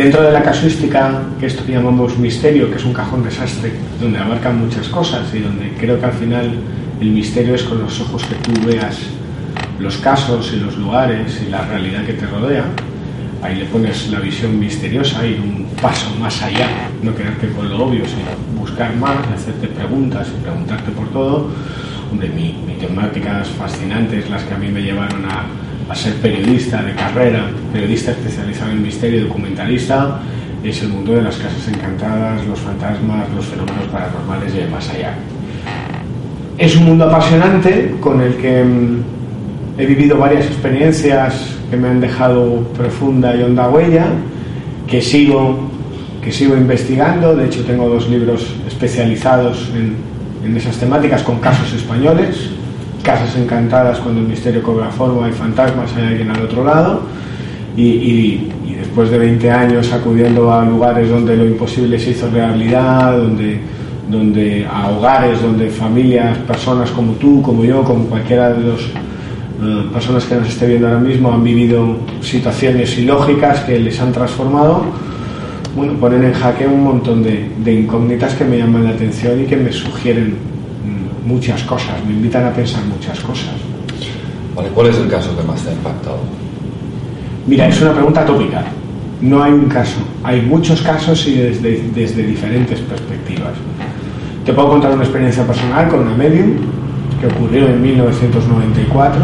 Dentro de la casuística que esto que llamamos misterio, que es un cajón desastre, donde abarcan muchas cosas y donde creo que al final el misterio es con los ojos que tú veas los casos y los lugares y la realidad que te rodea, ahí le pones la visión misteriosa, ir un paso más allá, no quedarte con lo obvio, sino buscar más, hacerte preguntas y preguntarte por todo. Hombre, mi, mi temáticas fascinantes, las que a mí me llevaron a, a ser periodista de carrera, periodista especializado en misterio y documentalista, es el mundo de las casas encantadas, los fantasmas, los fenómenos paranormales y el más allá. Es un mundo apasionante con el que mm, he vivido varias experiencias que me han dejado profunda y honda huella, que sigo, que sigo investigando, de hecho tengo dos libros especializados en, en esas temáticas con casos españoles, casas encantadas cuando el misterio cobra forma y fantasmas hay alguien al otro lado. Y, y, y, después de 20 años acudiendo a lugares donde lo imposible se hizo realidad, donde, donde a hogares donde familias, personas como tú, como yo, como cualquiera de las uh, personas que nos esté viendo ahora mismo han vivido situaciones ilógicas que les han transformado, bueno, ponen en jaque un montón de, de incógnitas que me llaman la atención y que me sugieren muchas cosas, me invitan a pensar muchas cosas. Vale, ¿cuál es el caso que más te ha impactado? Mira, es una pregunta tópica. No hay un caso, hay muchos casos y desde, desde diferentes perspectivas. Te puedo contar una experiencia personal con una medium que ocurrió en 1994,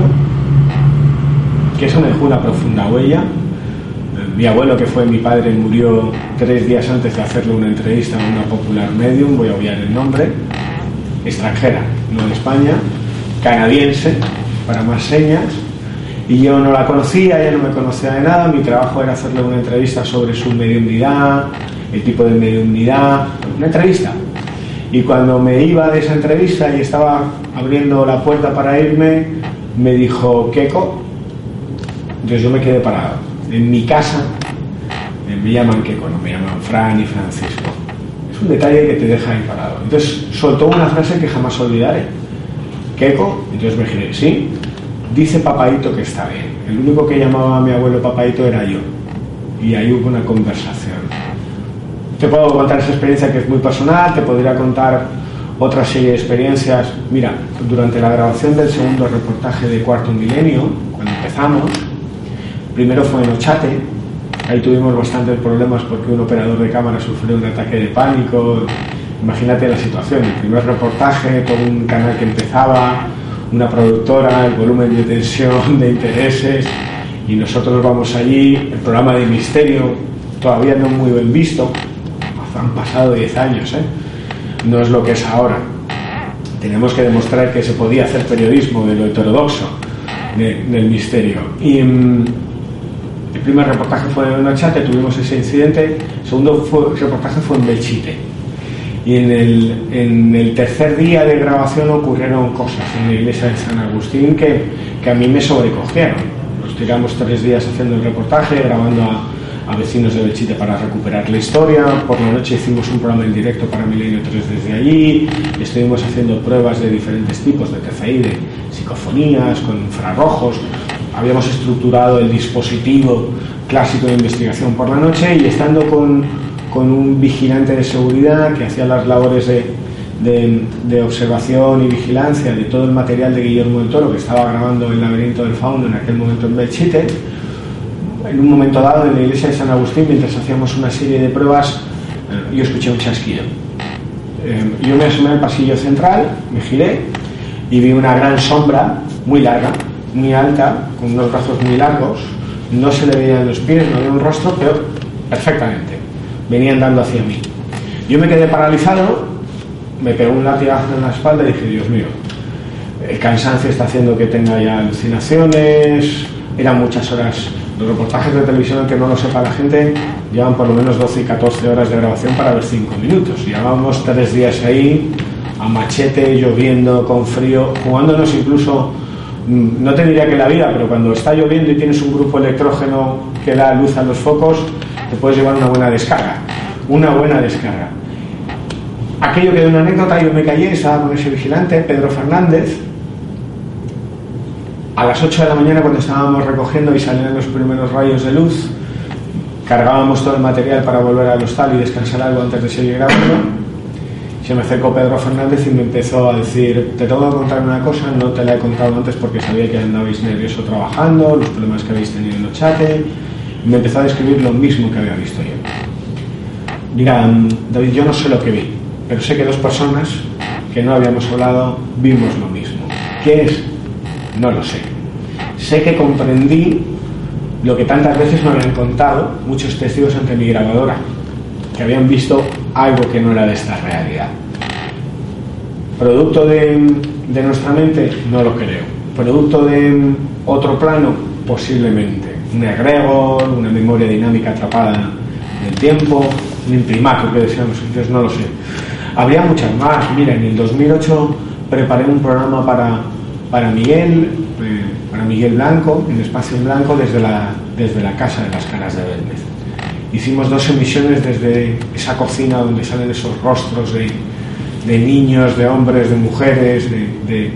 que eso me dejó una profunda huella. Mi abuelo, que fue mi padre, murió tres días antes de hacerle una entrevista a una popular medium, voy a obviar el nombre, extranjera, no de España, canadiense, para más señas, y yo no la conocía, ella no me conocía de nada, mi trabajo era hacerle una entrevista sobre su mediunidad, el tipo de mediunidad, una entrevista. Y cuando me iba de esa entrevista y estaba abriendo la puerta para irme, me dijo, Keko, entonces yo me quedé parado. En mi casa me llaman Keko, no me llaman Fran y Francisco. Es un detalle que te deja ahí parado. Entonces soltó una frase que jamás olvidaré. Keko, entonces me giré, sí, dice papaito que está bien. El único que llamaba a mi abuelo papaito era yo. Y ahí hubo una conversación. Te puedo contar esa experiencia que es muy personal, te podría contar otra serie de experiencias. Mira, durante la grabación del segundo reportaje de Cuarto Milenio, cuando empezamos, primero fue en Ochate, ahí tuvimos bastantes problemas porque un operador de cámara sufrió un ataque de pánico. Imagínate la situación, el primer reportaje, todo un canal que empezaba, una productora, el volumen de tensión, de intereses, y nosotros vamos allí, el programa de misterio, todavía no muy bien visto, han pasado 10 años, ¿eh? no es lo que es ahora. Tenemos que demostrar que se podía hacer periodismo de lo heterodoxo, de, del misterio. Y mm, primer reportaje fue en Ochate, tuvimos ese incidente, el segundo fue, reportaje fue en Belchite. Y en el, en el, tercer día de grabación ocurrieron cosas en la iglesia de San Agustín que, que a mí me sobrecogieron. Nos tiramos tres días haciendo el reportaje, grabando a, a vecinos de Belchite para recuperar la historia. Por la noche hicimos un programa en directo para Milenio 3 desde allí. Estuvimos haciendo pruebas de diferentes tipos de TCI, de psicofonías, con infrarrojos. Habíamos estructurado el dispositivo clásico de investigación por la noche y estando con, con un vigilante de seguridad que hacía las labores de, de, de, observación y vigilancia de todo el material de Guillermo del Toro que estaba grabando el laberinto del fauno en aquel momento en Belchite en un momento dado en la iglesia de San Agustín, mientras hacíamos una serie de pruebas, yo escuché un chasquido. Eh, yo me asomé al pasillo central, me giré y vi una gran sombra, muy larga, muy alta, con unos brazos muy largos. No se le veían los pies, no había un rostro, pero perfectamente. Venía andando hacia mí. Yo me quedé paralizado, me pegó un latigazo en la espalda y dije, Dios mío, el cansancio está haciendo que tenga ya alucinaciones, eran muchas horas. Los reportajes de televisión, que no lo sepa la gente, llevan por lo menos 12 y 14 horas de grabación para ver 5 minutos. Llevábamos tres días ahí, a machete, lloviendo, con frío, jugándonos incluso, no te diría que la vida, pero cuando está lloviendo y tienes un grupo electrógeno que da luz a los focos, te puedes llevar una buena descarga. Una buena descarga. Aquello que de una anécdota, yo me callé, estaba con ese vigilante, Pedro Fernández, a las 8 de la mañana cuando estábamos recogiendo y salían los primeros rayos de luz, cargábamos todo el material para volver al hostal y descansar algo antes de seguir grabando. Se me acercó Pedro Fernández y me empezó a decir, te tengo que contar una cosa, no te la he contado antes porque sabía que andabais nervioso trabajando, los problemas que habéis tenido en el chat. Y me empezó a describir lo mismo que había visto yo. Mira, David, yo no sé lo que vi, pero sé que dos personas que no habíamos hablado vimos lo mismo. ¿Qué es? No lo sé. Sé que comprendí lo que tantas veces me habían contado muchos testigos ante mi grabadora, que habían visto algo que no era de esta realidad. Producto de, de nuestra mente, no lo creo. Producto de otro plano, posiblemente. Un egregor, una memoria dinámica atrapada en el tiempo, un imprimaco que decíamos, entonces no lo sé. Habría muchas más. Mira, en el 2008 preparé un programa para para Miguel, eh, para Miguel Blanco, en Espacio en Blanco, desde la, desde la Casa de las Caras de Belmez. Hicimos dos emisiones desde esa cocina donde salen esos rostros de, de niños, de hombres, de mujeres, de, de,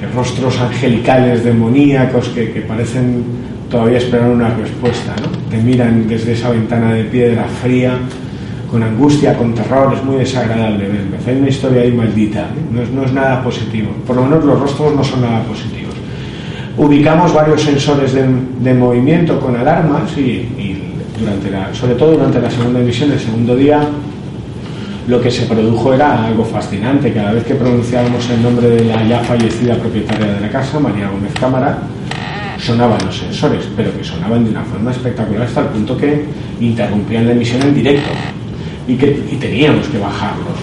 de rostros angelicales, demoníacos, que, que, parecen todavía esperar una respuesta. ¿no? Te miran desde esa ventana de piedra fría con angustia, con terror, es muy desagradable Belmez. Hay una historia ahí maldita, ¿eh? no, es, no es nada positivo. Por lo menos los rostros no son nada positivos. Ubicamos varios sensores de, de movimiento con alarmas y, y, durante la, sobre todo durante la segunda emisión, el segundo día, lo que se produjo era algo fascinante. Cada vez que pronunciábamos el nombre de la ya fallecida propietaria de la casa, María Gómez Cámara, sonaban los sensores, pero que sonaban de una forma espectacular hasta el punto que interrumpían la emisión en directo y, que, y teníamos que bajarlos.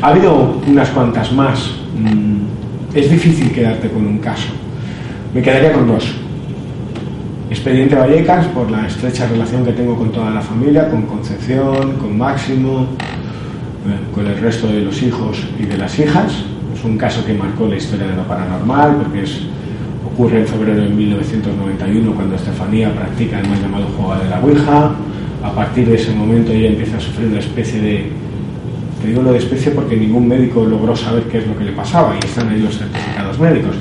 Ha habido unas cuantas más. Mm, es difícil quedarte con un caso. Me quedaría con dos. Expediente Vallecas, por la estrecha relación que tengo con toda la familia, con Concepción, con Máximo, eh, con el resto de los hijos y de las hijas. Es un caso que marcó la historia de lo paranormal, porque es, ocurre en febrero de 1991, cuando Estefanía practica el mal llamado juego de la Ouija a partir de ese momento ella empieza a sufrir una especie de, te digo lo de especie porque ningún médico logró saber qué es lo que le pasaba y están ahí los certificados médicos,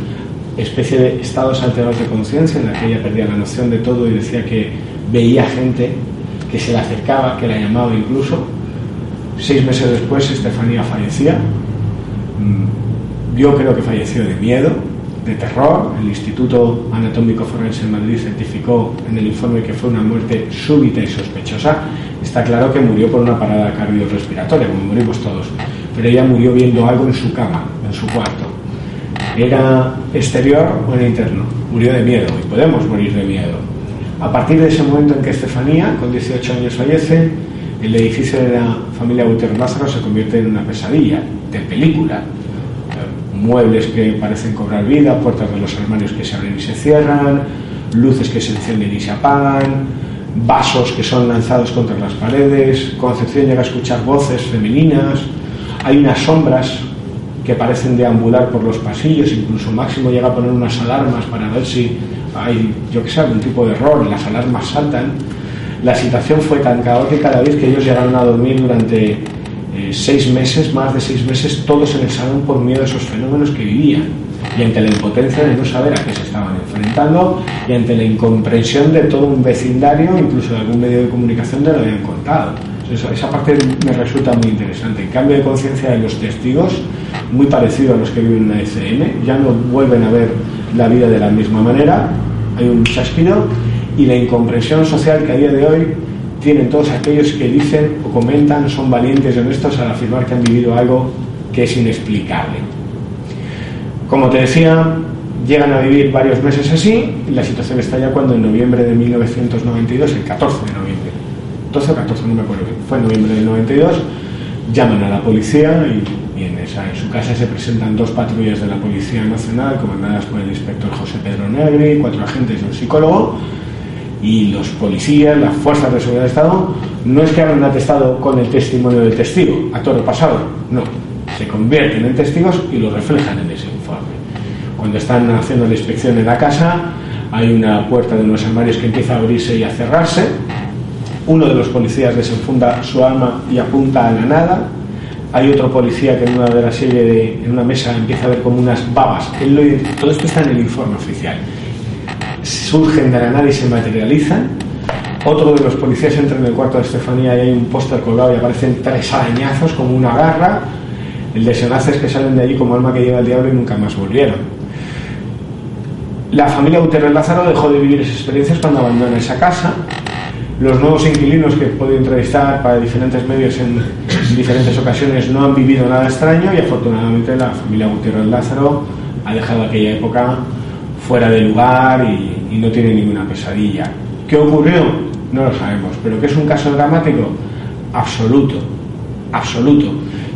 especie de estados alterados de conciencia en la que ella perdía la noción de todo y decía que veía gente que se le acercaba, que la llamaba incluso. Seis meses después Estefanía fallecía. Yo creo que falleció de miedo, de terror. El Instituto Anatómico Forense en Madrid certificó en el informe que fue una muerte súbita y sospechosa. Está claro que murió por una parada cardiorrespiratoria, como morimos todos. Pero ella murió viendo algo en su cama, en su cuarto. ¿Era exterior o era interno? Murió de miedo y podemos morir de miedo. A partir de ese momento en que Estefanía, con 18 años, fallece, el edificio de la familia Gutiérrez Lázaro se convierte en una pesadilla de película muebles que parecen cobrar vida, puertas de los armarios que se abren y se cierran, luces que se encienden y se apagan, vasos que son lanzados contra las paredes, Concepción llega a escuchar voces femeninas, hay unas sombras que parecen deambular por los pasillos, incluso Máximo llega a poner unas alarmas para ver si hay, yo que sé, algún tipo de error, las alarmas saltan. La situación fue tan caótica, David, que ellos llegaron a dormir durante eh, seis meses, más de seis meses, todos en el salón por miedo a esos fenómenos que vivían y ante la impotencia de no saber a qué se estaban enfrentando y ante la incomprensión de todo un vecindario, incluso de algún medio de comunicación, de lo habían contado. Esa, parte me resulta muy interesante. El cambio de conciencia de los testigos, muy parecido a los que viven en la ECM, ya no vuelven a ver la vida de la misma manera, hay un chasquido y la incomprensión social que a día de hoy tienen todos aquellos que dicen o comentan, son valientes y honestos al afirmar que han vivido algo que es inexplicable. Como te decía, llegan a vivir varios meses así la situación estalla cuando en noviembre de 1992, el 14 de noviembre, 12 o 14, no me acuerdo bien, fue en noviembre del 92, llaman a la policía y, en, esa, en su casa se presentan dos patrullas de la Policía Nacional comandadas por el inspector José Pedro Negri, cuatro agentes y un psicólogo y los policías, las fuerzas de seguridad del Estado, no es que hagan atestado con el testimonio del testigo, a todo pasado, no, se convierten en testigos y lo reflejan en ese informe. Cuando están haciendo la inspección en la casa, hay una puerta de unos armarios que empieza a abrirse y a cerrarse. Uno de los policías desenfunda su arma y apunta a la nada. Hay otro policía que en una de las serie de, en una mesa empieza a ver como unas babas. todo esto está en el informe oficial. Surgen de la nada y se materializan. Otro de los policías entra en el cuarto de Estefanía y hay un póster colgado y aparecen tres arañazos como una garra. El desenlace es que salen de allí como alma que lleva el diablo y nunca más volvieron. La familia Gutiérrez Lázaro dejó de vivir esas experiencias cuando abandona esa casa. Los nuevos inquilinos que he podido entrevistar para diferentes medios en diferentes ocasiones no han vivido nada extraño y afortunadamente la familia Gutiérrez Lázaro ha dejado aquella época fuera de lugar y, no tiene ninguna pesadilla. ¿Qué ocurrió? No lo sabemos, pero que es un caso dramático, absoluto, absoluto,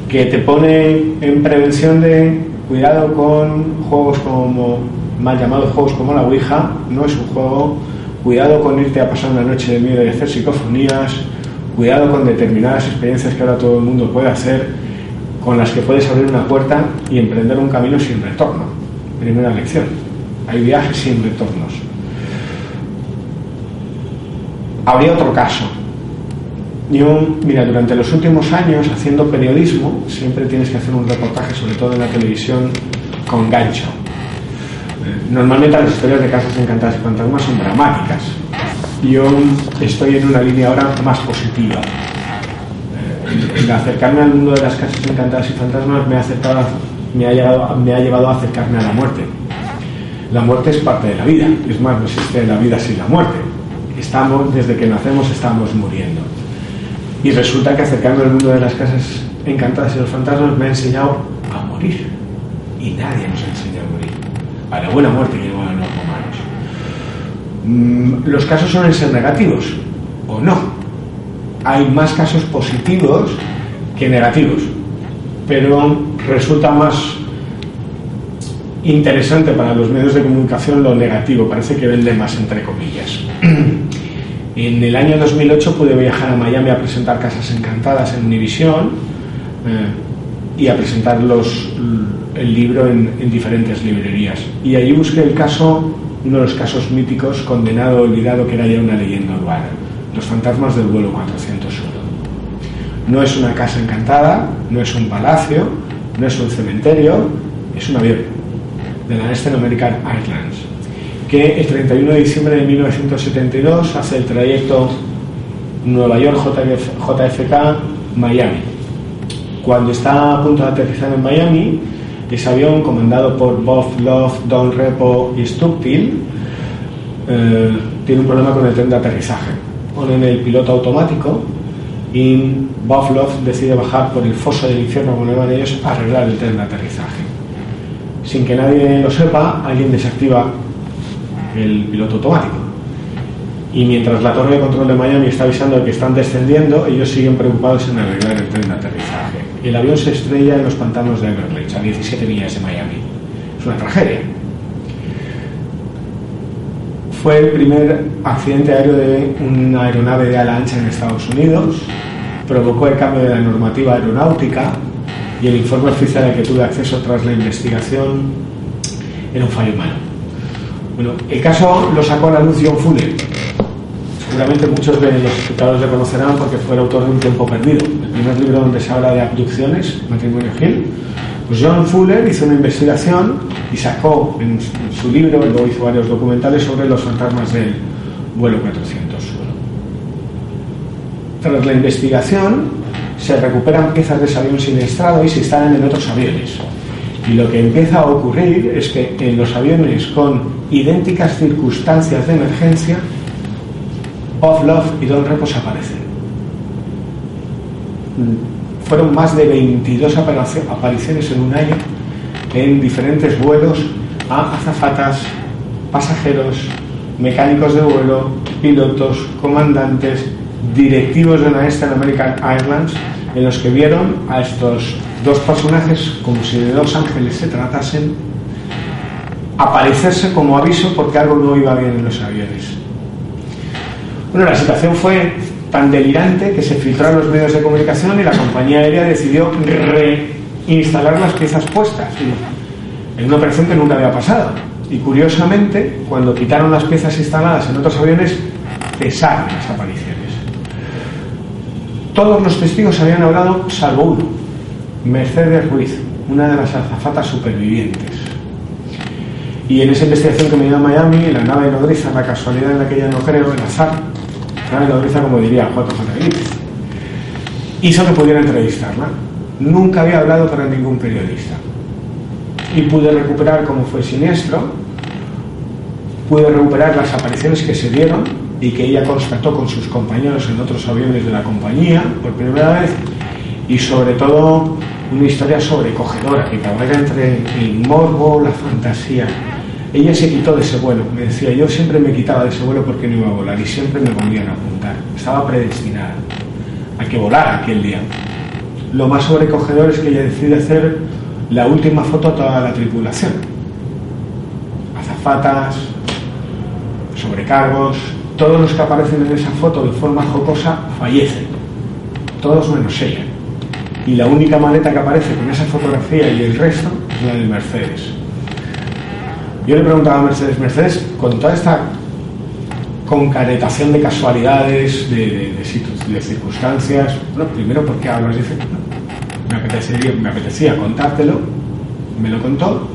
que te pone en prevención de cuidado con juegos como mal llamados juegos como la Ouija, no es un juego. Cuidado con irte a pasar una noche de miedo y hacer psicofonías. Cuidado con determinadas experiencias que ahora todo el mundo puede hacer, con las que puedes abrir una puerta y emprender un camino sin retorno. Primera lección. Hay viajes sin retornos. Habría otro caso. Yo, mira, durante los últimos años, haciendo periodismo, siempre tienes que hacer un reportaje, sobre todo en la televisión, con gancho Normalmente las historias de casas encantadas y fantasmas son dramáticas. Yo estoy en una línea ahora más positiva. Eh, acercarme al mundo de las casas encantadas y fantasmas me ha llevado a acercarme a la muerte. La muerte es parte de la vida, es más, no existe la vida sin la muerte. Estamos, desde que nacemos estamos muriendo. Y resulta que acercarme al mundo de las casas encantadas y los fantasmas me ha enseñado a morir. Y nadie nos enseña a morir a la buena muerte que llevan los humanos. Mm, los casos suelen ser negativos, o no. Hay más casos positivos que negativos, pero resulta más interesante para los medios de comunicación lo negativo, parece que vende más entre comillas. En el año 2008 pude viajar a Miami a presentar Casas Encantadas en Univision eh, y a presentar los, el libro en, diferentes librerías. Y allí busqué el caso, uno de los casos míticos, condenado, olvidado, que era ya una leyenda urbana, los fantasmas del vuelo 401. No es una casa encantada, no es un palacio, no es un cementerio, es un avión de la Eastern American Airlines, que el 31 de diciembre de 1972 hace el trayecto Nueva York JFK Miami. Cuando está a punto de aterrizar en Miami, ese avión, comandado por Bob Love, Don Repo y Stucktil, eh, tiene un problema con el tren de aterrizaje. Ponen el piloto automático y Bob Love decide bajar por el foso del infierno, como llaman ellos, a arreglar el tren de aterrizaje. Sin que nadie lo sepa, alguien desactiva el piloto automático. Y mientras la torre de control de Miami está avisando de que están descendiendo, ellos siguen preocupados en arreglar el tren de aterrizaje el avión se estrella en los pantanos de Everglades, a 17 millas de Miami. Es una tragedia. Fue el primer accidente aéreo de una aeronave de ala ancha en Estados Unidos, provocó el cambio de la normativa aeronáutica y el informe oficial al que tuve acceso tras la investigación era un fallo humano. Bueno, el caso lo sacó a la luz John Fuller, seguramente muchos de los espectadores le conocerán porque fue el autor de Un tiempo perdido, primer libro donde se habla de abducciones, matrimonio Hill. Pues John Fuller hizo una investigación y sacó en su libro, luego hizo varios documentales sobre los fantasmas del vuelo 401. Tras la investigación, se recuperan piezas de ese avión siniestrado y se instalan en otros aviones. Y lo que empieza a ocurrir es que en los aviones con idénticas circunstancias de emergencia Bob Love y Don Repos aparecen. Fueron más de 22 apariciones en un año en diferentes vuelos a azafatas, pasajeros, mecánicos de vuelo, pilotos, comandantes, directivos de la Eastern American Airlines, en los que vieron a estos dos personajes como si de dos ángeles se tratasen, aparecerse como aviso porque algo no iba bien en los aviones. Bueno, la situación fue tan delirante que se filtró los medios de comunicación y la compañía aérea decidió reinstalar las piezas puestas en una operación que nunca había pasado. Y curiosamente, cuando quitaron las piezas instaladas en otros aviones, cesaron las apariciones. Todos los testigos habían hablado, salvo uno, Mercedes Ruiz, una de las azafatas supervivientes. Y en esa investigación que me dio a Miami, la nave nodriza, la casualidad en la que ya no creo, el azar, la nave nodriza, como diría J.J. Benítez, hizo que pudiera entrevistarla. Nunca había hablado para ningún periodista. Y pude recuperar cómo fue siniestro, pude recuperar las apariciones que se dieron y que ella constató con sus compañeros en otros aviones de la compañía por primera vez y sobre todo una historia sobrecogedora que cabalga entre el morbo, la fantasía. Ella se quitó de ese vuelo, me decía, yo siempre me quitaba de ese vuelo porque no iba a volar y siempre me volvían a apuntar. Estaba predestinada a que volara aquel día. Lo más sobrecogedor es que ella decide hacer la última foto a toda la tripulación. Azafatas, sobrecargos, todos los que aparecen en esa foto de forma jocosa fallecen. Todos menos ella y la única maleta que aparece con esa fotografía y el resto es la de Mercedes. Yo le preguntaba a Mercedes, Mercedes, con toda esta concaretación de casualidades, de, circunstancias, bueno, primero, ¿por qué hablas? Dice, me, apetecía, me apetecía contártelo, me lo contó,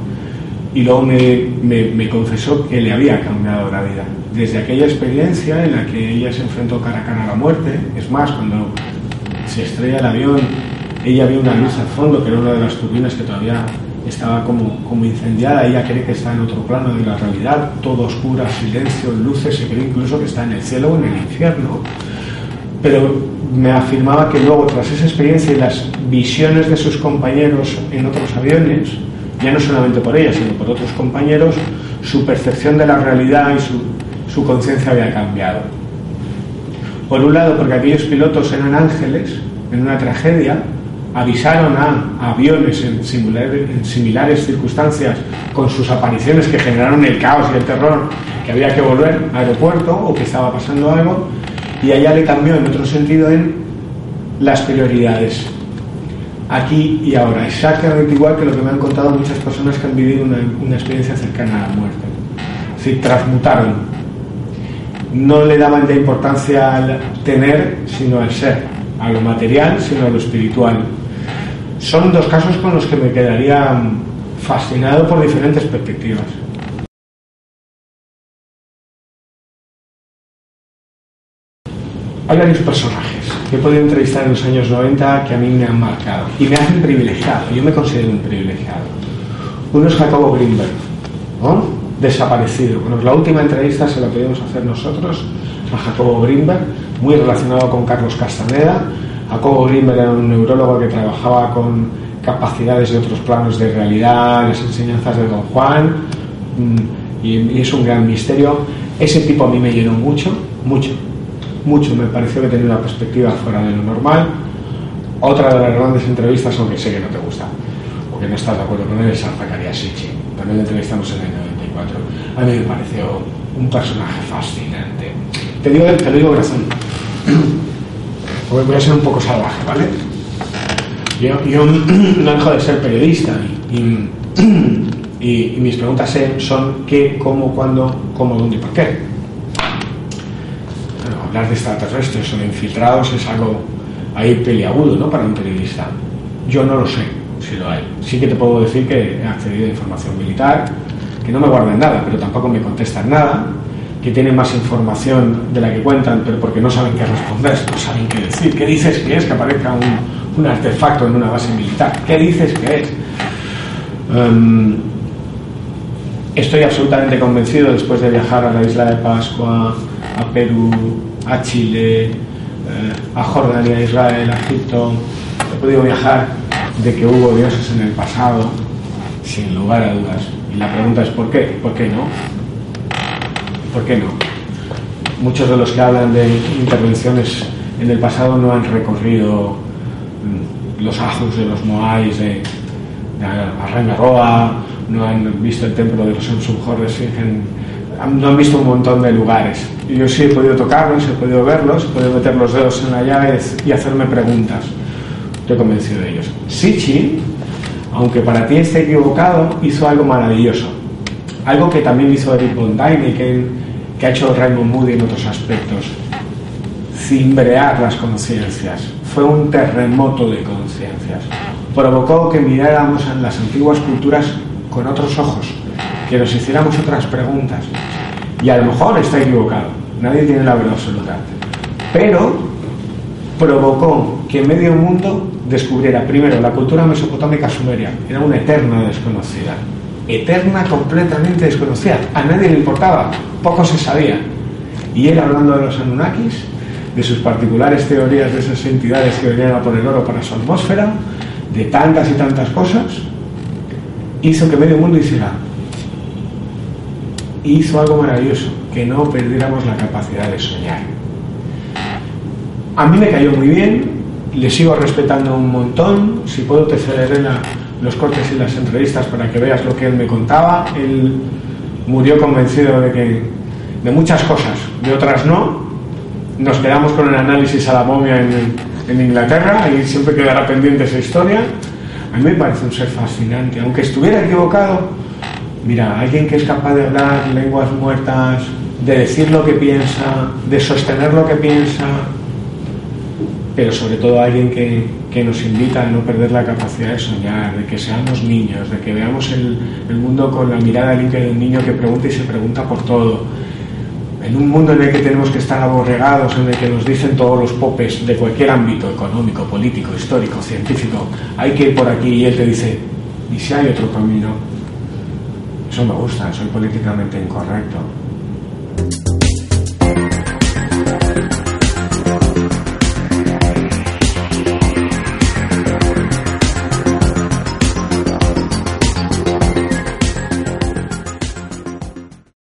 y luego me, me, confesó que le había cambiado la vida. Desde aquella experiencia en la que ella se enfrentó cara a cara a la muerte, es más, cuando se estrella el avión ella vio una luz al fondo, que era una de las turbinas que todavía estaba como, como incendiada. Ella cree que está en otro plano de la realidad, todo oscura, silencio, luces, se cree incluso que está en el cielo o en el infierno. Pero me afirmaba que luego, tras esa experiencia y las visiones de sus compañeros en otros aviones, ya no solamente por ella, sino por otros compañeros, su percepción de la realidad y su, su conciencia había cambiado. Por un lado, porque aquellos pilotos eran ángeles en una tragedia, avisaron a aviones en similares, circunstancias con sus apariciones que generaron el caos y el terror que había que volver al aeropuerto o que estaba pasando algo y allá le cambió en otro sentido en las prioridades. Aquí y ahora exactamente igual que lo que me han contado muchas personas que han vivido una, una experiencia cercana a la muerte. Decir, transmutaron. No le daban de importancia al tener sino al ser a lo material sino a lo espiritual son dos casos con los que me quedaría fascinado por diferentes perspectivas. Hay varios personajes que he podido entrevistar en los años 90 que a mí me han marcado y me hacen privilegiado. Yo me considero un privilegiado. Uno es Jacobo Greenberg, desaparecido. Bueno, la última entrevista se la pudimos hacer nosotros a Jacobo Greenberg, muy relacionado con Carlos Castaneda Jacobo Grimmer era un neurólogo que trabajaba con capacidades de otros planos de realidad, las enseñanzas de Don Juan, mm, y, es un gran misterio. Ese tipo a mí me llenó mucho, mucho, mucho. Me pareció que tenía una perspectiva fuera de lo normal. Otra de las grandes entrevistas, aunque sé que no te gusta, porque no estás de acuerdo con él, es Zacarías Sichi. También le entrevistamos en el 94. A mí me pareció un personaje fascinante. Te digo, te lo digo corazón voy a ser un poco salvaje, ¿vale? Yo, no dejo de ser periodista y, mis preguntas son qué, cómo, cuándo, cómo, dónde y por qué. hablar de extraterrestres o de infiltrados es algo ahí peliagudo ¿no? para un periodista. Yo no lo sé si lo hay. Sí que te puedo decir que he accedido a información militar, que no me guardan nada, pero tampoco me contestan nada que tienen más información de la que cuentan, pero porque no saben qué responder, no saben qué decir. ¿Qué dices que es que aparezca un, artefacto en una base militar? ¿Qué dices que es? Em, estoy absolutamente convencido, después de viajar a la isla de Pascua, a Perú, a Chile, eh, a Jordania, a Israel, a Egipto. He podido viajar de que hubo dioses en el pasado, sin lugar a dudas. Y la pregunta es ¿por qué? ¿Por qué no? ¿Por qué no? Muchos de los que hablan de intervenciones en el pasado no han recorrido mm, los ajos de los Moais de, Arrangaroa, no han visto el templo de los Ensumjores, no han visto un montón de lugares. Yo sí he podido tocarlos, he podido verlos, he podido meter los dedos en la llave y hacerme preguntas. Estoy convencido de ellos. Sitchin, aunque para ti esté equivocado, hizo algo maravilloso. Algo que también hizo Eric Bondine y que, que ha hecho Raymond Moody en otros aspectos. Cimbrear las conciencias. Fue un terremoto de conciencias. Provocó que miráramos en las antiguas culturas con otros ojos, que nos hiciéramos otras preguntas. Y a lo mejor está equivocado, nadie tiene la verdad absoluta. Pero provocó que medio mundo descubriera primero la cultura mesopotámica sumeria, era una eterna desconocida, eterna completamente desconocida, a nadie le importaba, poco se sabía. Y él hablando de los Anunnakis, de sus particulares teorías de esas entidades que venían a poner oro para su atmósfera, de tantas y tantas cosas, hizo que medio mundo hiciera. Hizo algo maravilloso, que no perdiéramos la capacidad de soñar. A mí me cayó muy bien, le sigo respetando un montón, si puedo te cederé los cortes y las entrevistas para que veas lo que él me contaba. Él murió convencido de que de muchas cosas, de otras no. Nos quedamos con el análisis a la momia en, en Inglaterra y siempre quedará pendiente esa historia. A mí me parece un ser fascinante, aunque estuviera equivocado. Mira, alguien que es capaz de hablar lenguas muertas, de decir lo que piensa, de sostener lo que piensa, pero sobre todo alguien que, que nos invita a no perder la capacidad de soñar, de que seamos niños, de que veamos el, el mundo con la mirada limpia de un niño que pregunta y se pregunta por todo, en un mundo en el que tenemos que estar aborregados, en el que nos dicen todos los popes de cualquier ámbito, económico, político, histórico, científico, hay que ir por aquí y él te dice, ¿y si hay otro camino? Eso me gusta, soy políticamente incorrecto.